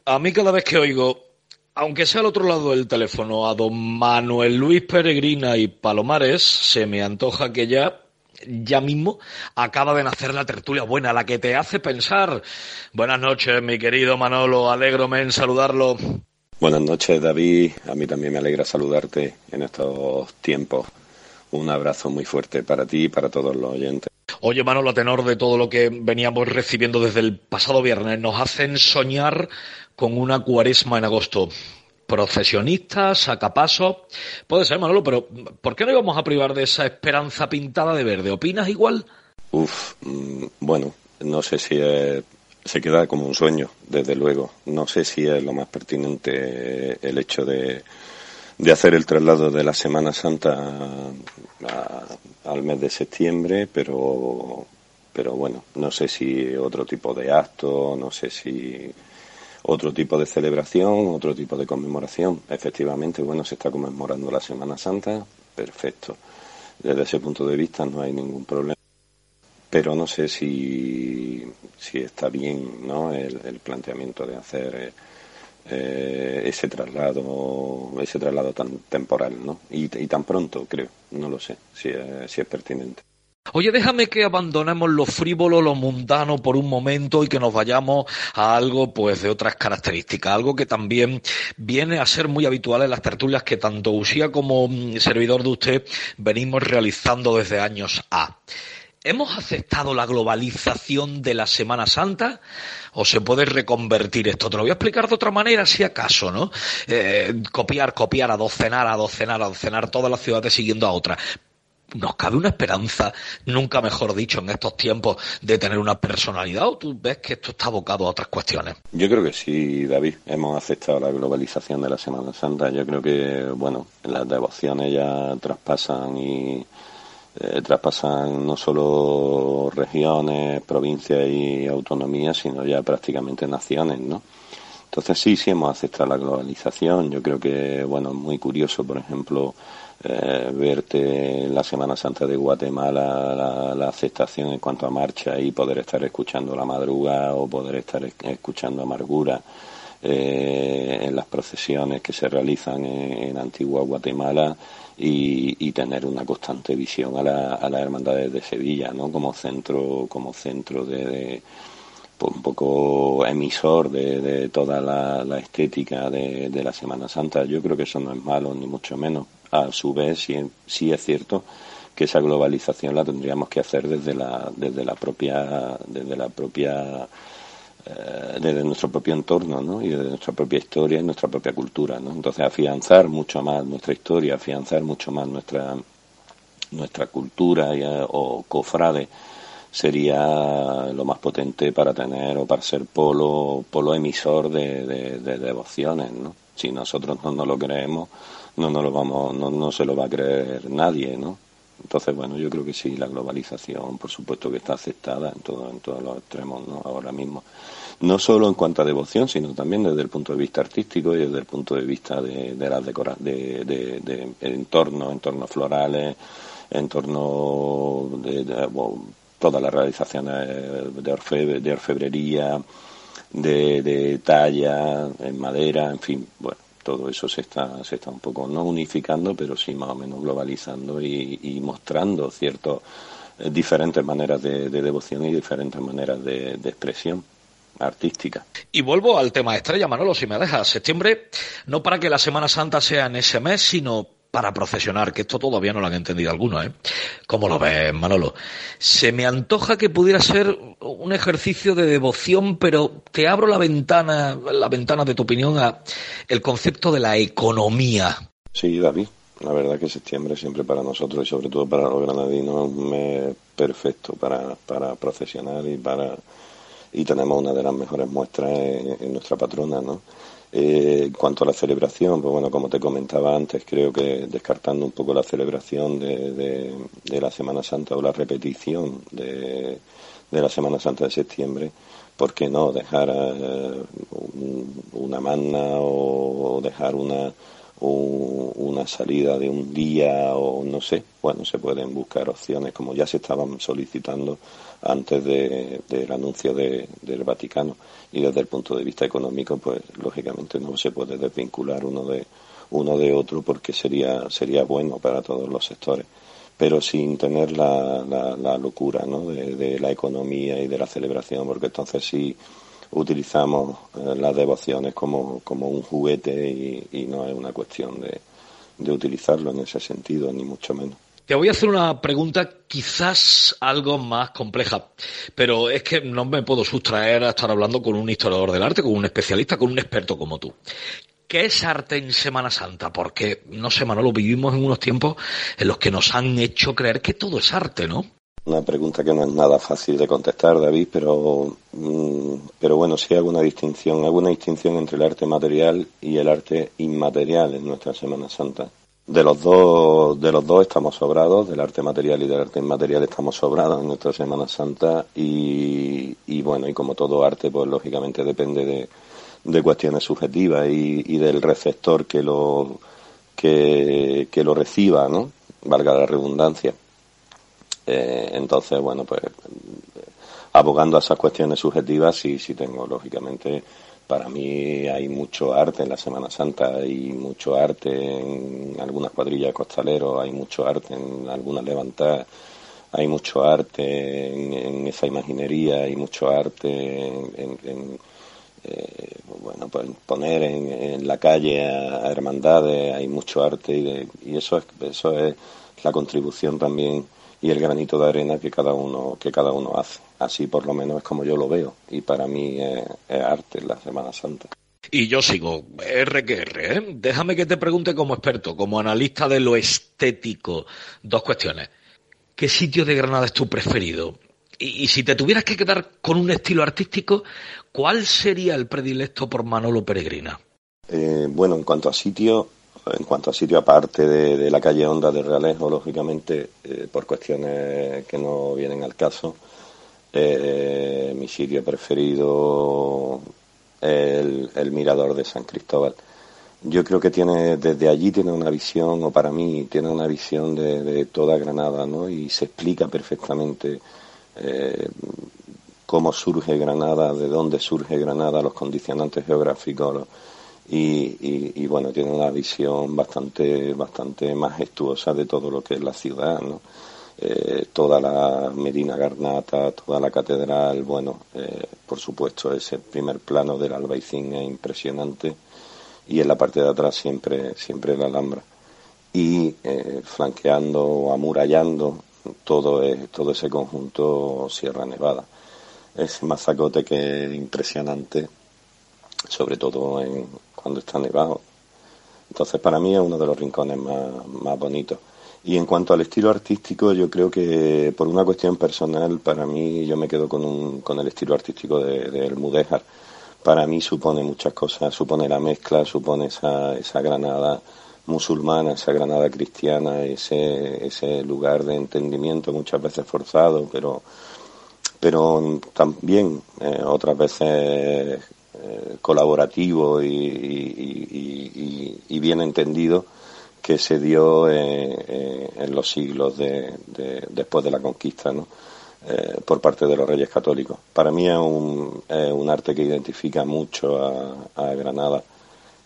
Speaker 4: A mí cada vez que oigo aunque sea al otro lado del teléfono, a don Manuel Luis Peregrina y Palomares, se me antoja que ya, ya mismo, acaba de nacer la tertulia buena, la que te hace pensar. Buenas noches, mi querido Manolo, alegrome en saludarlo.
Speaker 10: Buenas noches, David. A mí también me alegra saludarte en estos tiempos. Un abrazo muy fuerte para ti y para todos los oyentes.
Speaker 4: Oye, Manolo, a tenor de todo lo que veníamos recibiendo desde el pasado viernes, nos hacen soñar con una cuaresma en agosto. Procesionistas, sacapasos. Puede ser, Manolo, pero ¿por qué no íbamos a privar de esa esperanza pintada de verde? ¿Opinas igual?
Speaker 10: Uf, mm, bueno, no sé si se queda como un sueño, desde luego. No sé si es lo más pertinente el hecho de, de hacer el traslado de la Semana Santa al mes de septiembre, pero, pero bueno, no sé si otro tipo de acto, no sé si otro tipo de celebración, otro tipo de conmemoración. Efectivamente, bueno, se está conmemorando la Semana Santa, perfecto. Desde ese punto de vista no hay ningún problema. Pero no sé si, si está bien ¿no? el, planteamiento de hacer eh, ese traslado ese traslado tan temporal ¿no? y, y, tan pronto, creo. No lo sé si si es pertinente.
Speaker 4: Oye, déjame que abandonemos lo frívolo, lo mundano por un momento y que nos vayamos a algo pues de otras características, algo que también viene a ser muy habitual en las tertulias que tanto Usía como mm, servidor de usted venimos realizando desde años A. ¿Hemos aceptado la globalización de la Semana Santa o se puede reconvertir esto? Te lo voy a explicar de otra manera, si acaso, ¿no? Eh, copiar, copiar, a docenar, a todas las ciudades siguiendo a otra. ¿Nos cabe una esperanza, nunca mejor dicho, en estos tiempos, de tener una personalidad o tú ves que esto está abocado a otras cuestiones?
Speaker 10: Yo creo que sí, David. Hemos aceptado la globalización de la Semana Santa. Yo creo que, bueno, las devociones ya traspasan y eh, traspasan no solo regiones, provincias y autonomías, sino ya prácticamente naciones, ¿no? Entonces sí, sí hemos aceptado la globalización. Yo creo que, bueno, es muy curioso, por ejemplo, eh, verte en la Semana Santa de Guatemala, la, aceptación en cuanto a marcha y poder estar escuchando la madruga o poder estar escuchando amargura. Eh, en las procesiones que se realizan en Antigua Guatemala y, tener una constante visión a, la, a las hermandades de Sevilla, ¿no? Como centro, como centro de, pues, un poco emisor de, toda la, estética de, la Semana Santa. Yo creo que eso no es malo, ni mucho menos. A su vez, sí, sí es cierto que esa globalización la tendríamos que hacer desde la, desde la propia, desde la propia eh, desde nuestro propio entorno ¿no? y desde nuestra propia historia y nuestra propia cultura. ¿no? Entonces, afianzar mucho más nuestra historia, afianzar mucho más nuestra, nuestra cultura y, eh, o cofrade sería lo más potente para tener o para ser polo, polo emisor de, devociones. ¿no? Si nosotros no nos lo creemos, no, nos lo vamos, no, no se lo va a creer nadie. ¿no? Entonces, bueno, yo creo que sí, la globalización, por supuesto que está aceptada en, todo, en todos los extremos ¿no? ahora mismo. No solo en cuanto a devoción, sino también desde el punto de vista artístico y desde el punto de vista de, de las de, de, de, entornos, florales, entornos de, todas las realizaciones de, orfebre, de orfebrería, de, de talla en madera, en fin, bueno, todo eso se está, se está un poco no unificando, pero sí más o menos globalizando y, mostrando ciertas eh, diferentes maneras de, devoción y diferentes maneras de, expresión artística.
Speaker 4: Y vuelvo al tema estrella, Manolo, si me dejas. Septiembre, no para que la Semana Santa sea en ese mes, sino para procesionar, que esto todavía no lo han entendido algunos, ¿eh? ¿Cómo lo ves, Manolo? Se me antoja que pudiera ser un ejercicio de devoción, pero te abro la ventana, la ventana de tu opinión a el concepto de la economía.
Speaker 10: Sí, David. La verdad que septiembre siempre para nosotros y sobre todo para los granadinos es un mes perfecto para, para procesionar y para y tenemos una de las mejores muestras en, en nuestra patrona, ¿no? Eh, en cuanto a la celebración, pues bueno, como te comentaba antes, creo que descartando un poco la celebración de, la Semana Santa o la repetición de, la Semana Santa de septiembre, ¿por qué no dejar eh, una magna o dejar una, una salida de un día o no sé? Bueno, se pueden buscar opciones como ya se estaban solicitando antes del anuncio del Vaticano y desde el punto de vista económico pues lógicamente no se puede desvincular uno de uno de otro porque sería sería bueno para todos los sectores pero sin tener la, la, locura ¿no? de, la economía y de la celebración porque entonces sí utilizamos eh, las devociones como, como un juguete y, y no es una cuestión de, de utilizarlo en ese sentido ni mucho menos
Speaker 4: te voy a hacer una pregunta quizás algo más compleja, pero es que no me puedo sustraer a estar hablando con un historiador del arte, con un especialista, con un experto como tú. ¿Qué es arte en Semana Santa? Porque, no sé, Manolo, vivimos en unos tiempos en los que nos han hecho creer que todo es arte, ¿no?
Speaker 10: Una pregunta que no es nada fácil de contestar, David, pero, mm, pero bueno, sí hago una distinción, hago una distinción entre el arte material y el arte inmaterial en nuestra Semana Santa. De los dos, de los dos estamos sobrados, del arte material y del arte inmaterial estamos sobrados en nuestra Semana Santa y, y bueno, y como todo arte, pues lógicamente depende de, de cuestiones subjetivas y, y, del receptor que lo, que, que, lo reciba, ¿no? Valga la redundancia. Eh, entonces, bueno, pues abogando a esas cuestiones subjetivas, sí, sí tengo lógicamente para mí hay mucho arte en la Semana Santa, hay mucho arte en algunas cuadrillas de costaleros, hay mucho arte en algunas levantadas, hay mucho arte en, esa imaginería, hay mucho arte en, eh, bueno, pues poner en, la calle a, hermandades, hay mucho arte y, y eso es eso es la contribución también y el granito de arena que cada uno que cada uno hace. Así por lo menos es como yo lo veo y para mí es, arte la Semana Santa.
Speaker 4: Y yo sigo, R que R, ¿eh? Déjame que te pregunte como experto, como analista de lo estético, dos cuestiones. ¿Qué sitio de Granada es tu preferido? Y, si te tuvieras que quedar con un estilo artístico, ¿cuál sería el predilecto por Manolo Peregrina?
Speaker 10: Eh, bueno, en cuanto a sitio, en cuanto a sitio aparte de, la calle Honda de Realejo, lógicamente, eh, por cuestiones que no vienen al caso, eh, mi sitio preferido es el, mirador de San Cristóbal. Yo creo que tiene, desde allí tiene una visión, o para mí, tiene una visión de, toda Granada, ¿no? Y se explica perfectamente eh, cómo surge Granada, de dónde surge Granada, los condicionantes geográficos, y, bueno, tiene una visión bastante, bastante majestuosa de todo lo que es la ciudad, ¿no? Eh, toda la Medina Garnata, toda la catedral, bueno, eh, por supuesto ese primer plano del Albaicín es impresionante y en la parte de atrás siempre, siempre la Alhambra. Y eh, flanqueando o amurallando todo, todo ese conjunto Sierra Nevada. Ese mazacote que es impresionante, sobre todo en, cuando está nevado. Entonces, para mí es uno de los rincones más, bonitos. Y en cuanto al estilo artístico, yo creo que por una cuestión personal, para mí yo me quedo con, un, con el estilo artístico del de, Mudéjar. Para mí supone muchas cosas, supone la mezcla, supone esa, esa Granada musulmana, esa Granada cristiana, ese, ese lugar de entendimiento muchas veces forzado, pero, pero también eh, otras veces eh, colaborativo y, bien entendido que se dio eh, eh, en los siglos de, después de la conquista por parte de los reyes católicos. Para mí es un, arte que identifica mucho a, Granada.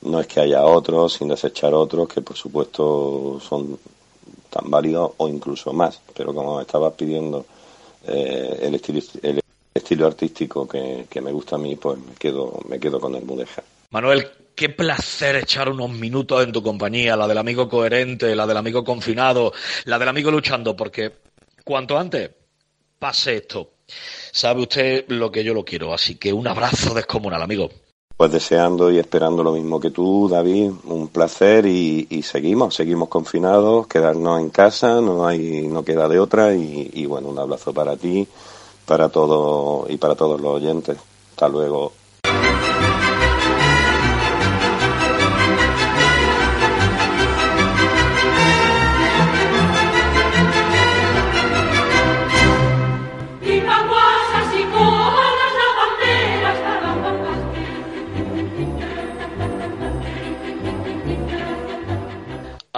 Speaker 10: No es que haya otros, sin desechar otros, que por supuesto son tan válidos o incluso más, pero como estabas pidiendo, el, estilo, el estilo artístico que, me gusta a mí, pues me quedo, me quedo con el Mudeja.
Speaker 4: Manuel, qué placer echar unos minutos en tu compañía, la del amigo coherente, la del amigo confinado, la del amigo luchando, porque cuanto antes pase esto, sabe usted lo que yo lo quiero, así que un abrazo descomunal, amigo.
Speaker 10: Pues deseando y esperando lo mismo que tú, David, un placer y, seguimos, seguimos confinados, quedarnos en casa, no hay, no queda de otra y, y bueno, un abrazo para ti para todo y para todos los oyentes. Hasta luego.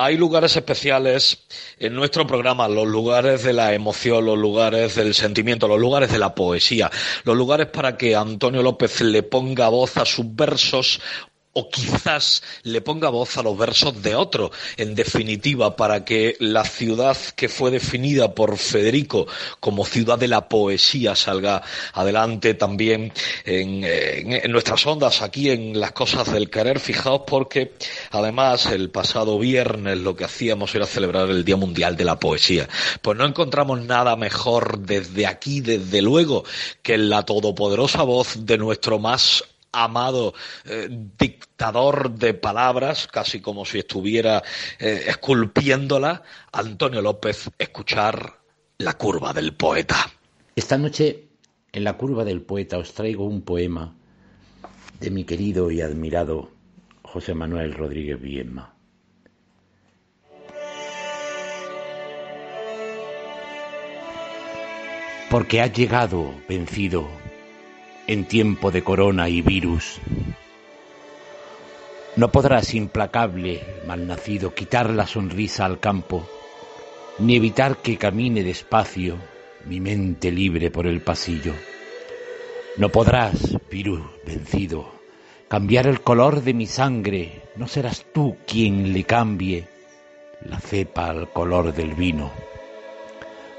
Speaker 4: Hay lugares especiales en nuestro programa, los lugares de la emoción, los lugares del sentimiento, los lugares de la poesía, los lugares para que Antonio López le ponga voz a sus versos o quizás le ponga voz a los versos de otro, en definitiva, para que la ciudad que fue definida por Federico como ciudad de la poesía salga adelante también en, nuestras ondas, aquí en las cosas del querer. Fijaos porque además el pasado viernes lo que hacíamos era celebrar el Día Mundial de la Poesía. Pues no encontramos nada mejor desde aquí, desde luego, que la todopoderosa voz de nuestro más amado eh, dictador de palabras, casi como si estuviera eh, esculpiéndola, Antonio López, escuchar la curva del poeta.
Speaker 8: Esta noche, en la curva del poeta, os traigo un poema de mi querido y admirado José Manuel Rodríguez Viema. Porque has llegado vencido en tiempo de corona y virus. No podrás, implacable, malnacido, quitar la sonrisa al campo, ni evitar que camine despacio mi mente libre por el pasillo. No podrás, virus vencido, cambiar el color de mi sangre, no serás tú quien le cambie la cepa al color del vino.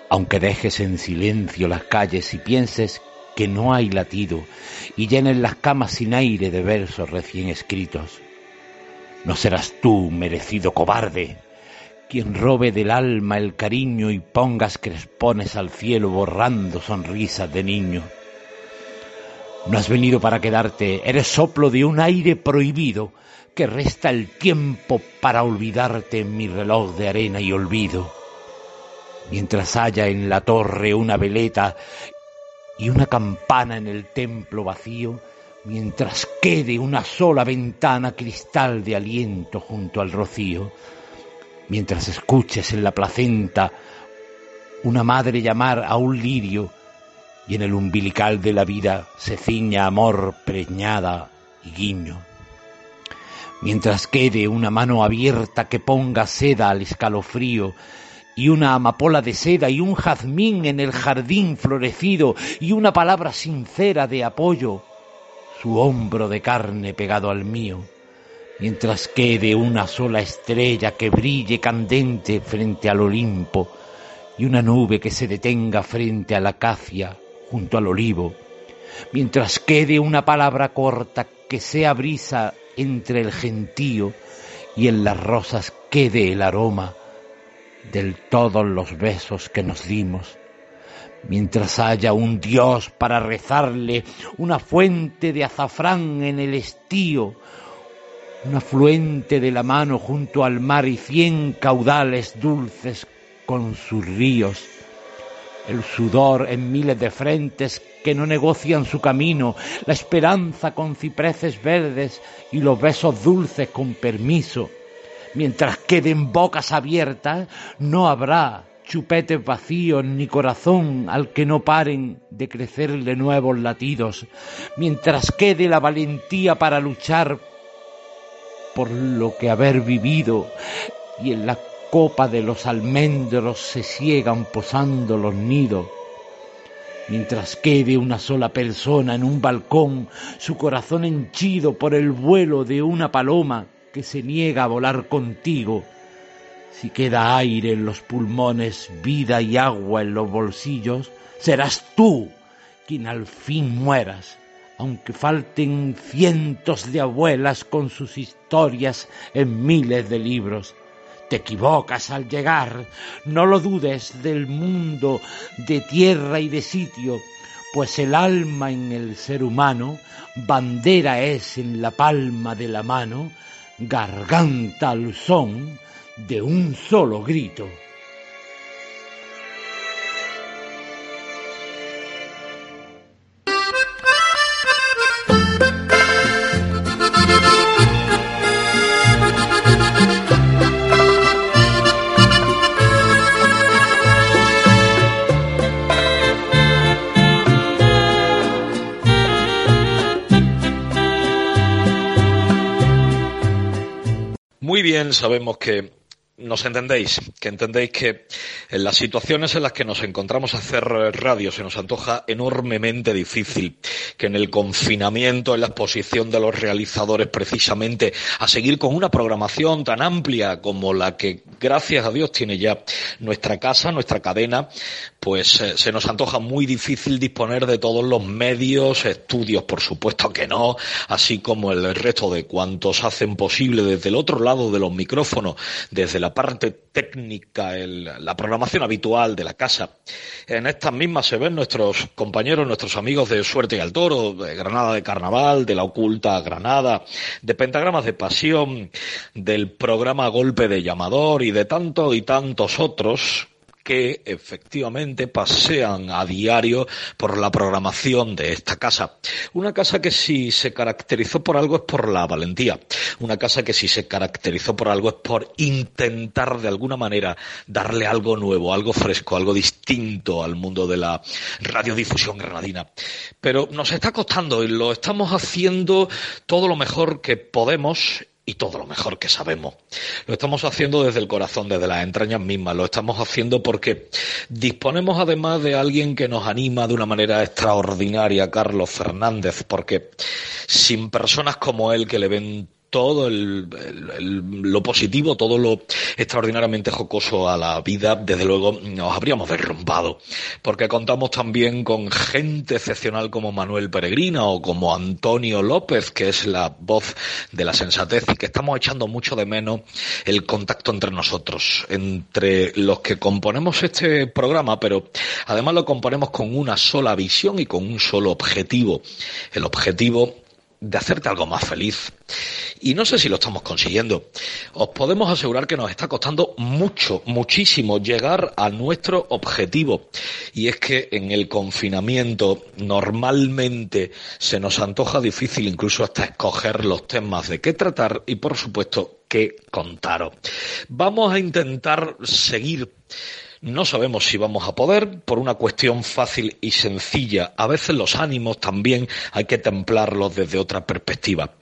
Speaker 8: Aunque dejes en silencio las calles y pienses que no hay latido y llenen las camas sin aire de versos recién escritos. No serás tú, merecido cobarde, quien robe del alma el cariño y pongas crespones al cielo borrando sonrisas de niño. No has venido para quedarte, eres soplo de un aire prohibido que resta el tiempo para olvidarte en mi reloj de arena y olvido. Mientras haya en la torre una veleta y una campana en el templo vacío, mientras quede una sola ventana cristal de aliento junto al rocío, mientras escuches en la placenta una madre llamar a un lirio y en el umbilical de la vida se ciña amor preñada y guiño. Mientras quede una mano abierta que ponga seda al escalofrío y una amapola de seda y un jazmín en el jardín florecido y una palabra sincera de apoyo, su hombro de carne pegado al mío mientras quede una sola estrella que brille candente frente al Olimpo y una nube que se detenga frente a la acacia junto al olivo, mientras quede una palabra corta que sea brisa entre el gentío y en las rosas quede el aroma de todos los besos que nos dimos, mientras haya un Dios para rezarle, una fuente de azafrán en el estío, un afluente de la mano junto al mar y cien caudales dulces con sus ríos, el sudor en miles de frentes que no negocian su camino, la esperanza con cipreses verdes y los besos dulces con permiso. Mientras queden bocas abiertas, no habrá chupetes vacíos ni corazón al que no paren de crecerle nuevos latidos. Mientras quede la valentía para luchar por lo que haber vivido y en la copa de los almendros se ciegan posando los nidos. Mientras quede una sola persona en un balcón, su corazón henchido por el vuelo de una paloma que se niega a volar contigo, si queda aire en los pulmones, vida y agua en los bolsillos, serás tú quien al fin mueras aunque falten cientos de abuelas con sus historias en miles de libros. Te equivocas al llegar, no lo dudes del mundo de tierra y de sitio, pues el alma en el ser humano, bandera es en la palma de la mano, garganta al son de un solo grito.
Speaker 4: Bien sabemos que nos entendéis, que entendéis que en las situaciones en las que nos encontramos a hacer radio se nos antoja enormemente difícil, que en el confinamiento, en la exposición de los realizadores precisamente a seguir con una programación tan amplia como la que gracias a Dios tiene ya nuestra casa, nuestra cadena, pues eh, se nos antoja muy difícil disponer de todos los medios, estudios, por supuesto que no, así como el resto de cuantos hacen posible desde el otro lado de los micrófonos, desde la parte técnica, la programación habitual de la casa. En estas mismas se ven nuestros compañeros, nuestros amigos de Suerte y al Toro, de Granada de Carnaval, de la Oculta Granada, de Pentagramas de Pasión, del programa Golpe de Llamador y de tantos y tantos otros que efectivamente pasean a diario por la programación de esta casa. Una casa que si se caracterizó por algo es por la valentía. Una casa que si se caracterizó por algo es por intentar de alguna manera darle algo nuevo, algo fresco, algo distinto al mundo de la radiodifusión granadina. Pero nos está costando y lo estamos haciendo todo lo mejor que podemos y todo lo mejor que sabemos. Lo estamos haciendo desde el corazón, desde las entrañas mismas. Lo estamos haciendo porque disponemos además de alguien que nos anima de una manera extraordinaria, Carlos Fernández, porque sin personas como él que le ven todo lo positivo, todo lo extraordinariamente jocoso a la vida, desde luego nos habríamos derrumbado, porque contamos también con gente excepcional como Manuel Peregrina o como Antonio López, que es la voz de la sensatez y que estamos echando mucho de menos el contacto entre nosotros, entre los que componemos este programa, pero además lo componemos con una sola visión y con un solo objetivo. El objetivo de hacerte algo más feliz. Y no sé si lo estamos consiguiendo. Os podemos asegurar que nos está costando mucho, muchísimo llegar a nuestro objetivo. Y es que en el confinamiento normalmente se nos antoja difícil incluso hasta escoger los temas de qué tratar y por supuesto qué contaros. Vamos a intentar seguir no sabemos si vamos a poder por una cuestión fácil y sencilla. A veces los ánimos también hay que templarlos desde otra perspectiva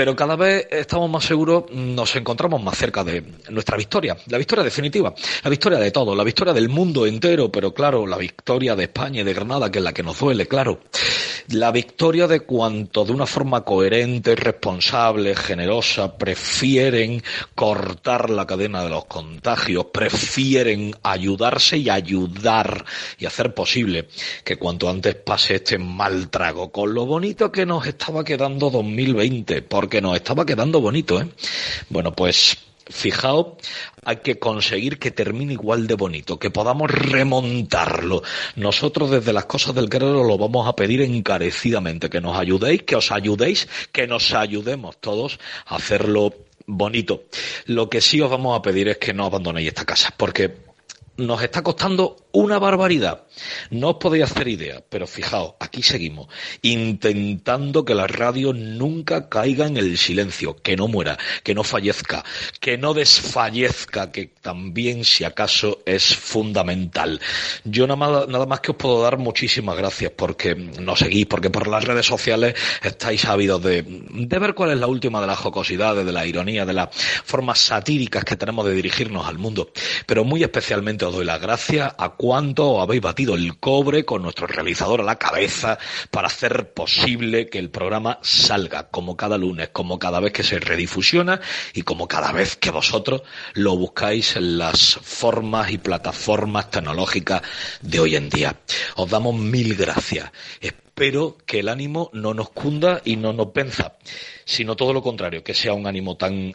Speaker 4: pero cada vez estamos más seguros, nos encontramos más cerca de nuestra victoria, la victoria definitiva, la victoria de todo, la victoria del mundo entero, pero claro, la victoria de España y de Granada, que es la que nos duele, claro. La victoria de cuanto de una forma coherente, responsable, generosa, prefieren cortar la cadena de los contagios, prefieren ayudarse y ayudar y hacer posible que cuanto antes pase este mal trago, con lo bonito que nos estaba quedando 2020, porque nos estaba quedando bonito, ¿eh? Bueno, pues fijaos, hay que conseguir que termine igual de bonito, que podamos remontarlo. Nosotros desde las cosas del querer lo vamos a pedir encarecidamente, que nos ayudéis, que os ayudéis, que nos ayudemos todos a hacerlo bonito. Lo que sí os vamos a pedir es que no abandonéis esta casa, porque nos está costando una barbaridad. No os podéis hacer idea, pero fijaos, aquí seguimos, intentando que la radio nunca caiga en el silencio, que no muera, que no fallezca, que no desfallezca, que también, si acaso, es fundamental. Yo nada más, nada más que os puedo dar muchísimas gracias porque nos seguís, porque por las redes sociales estáis ávidos de, de ver cuál es la última de las jocosidades, de la ironía, de las formas satíricas que tenemos de dirigirnos al mundo. Pero muy especialmente doy las gracias a cuánto habéis batido el cobre con nuestro realizador a la cabeza para hacer posible que el programa salga como cada lunes, como cada vez que se redifusiona y como cada vez que vosotros lo buscáis en las formas y plataformas tecnológicas de hoy en día. Os damos mil gracias. Espero que el ánimo no nos cunda y no nos pensa, sino todo lo contrario, que sea un ánimo tan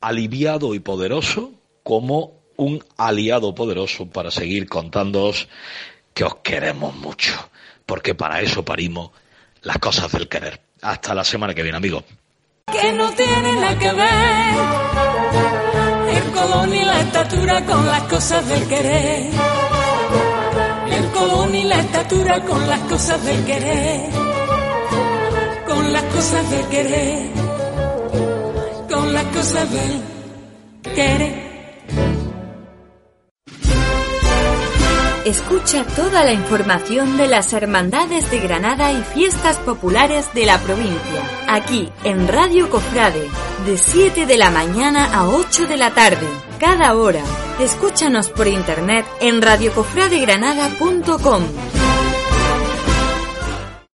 Speaker 4: aliviado y poderoso como un aliado poderoso para seguir contándoos que os queremos mucho, porque para eso parimos las cosas del querer. Hasta la semana que viene, amigos.
Speaker 5: Que no tiene nada que ver el colón y la estatura con las cosas del querer. El colón y la estatura con las cosas del querer. Con las cosas del querer. Con las cosas del querer.
Speaker 11: Escucha toda la información de las hermandades de Granada y fiestas populares de la provincia, aquí en Radio Cofrade, de 7 de la mañana a 8 de la tarde, cada hora. Escúchanos por internet en radiocofradegranada.com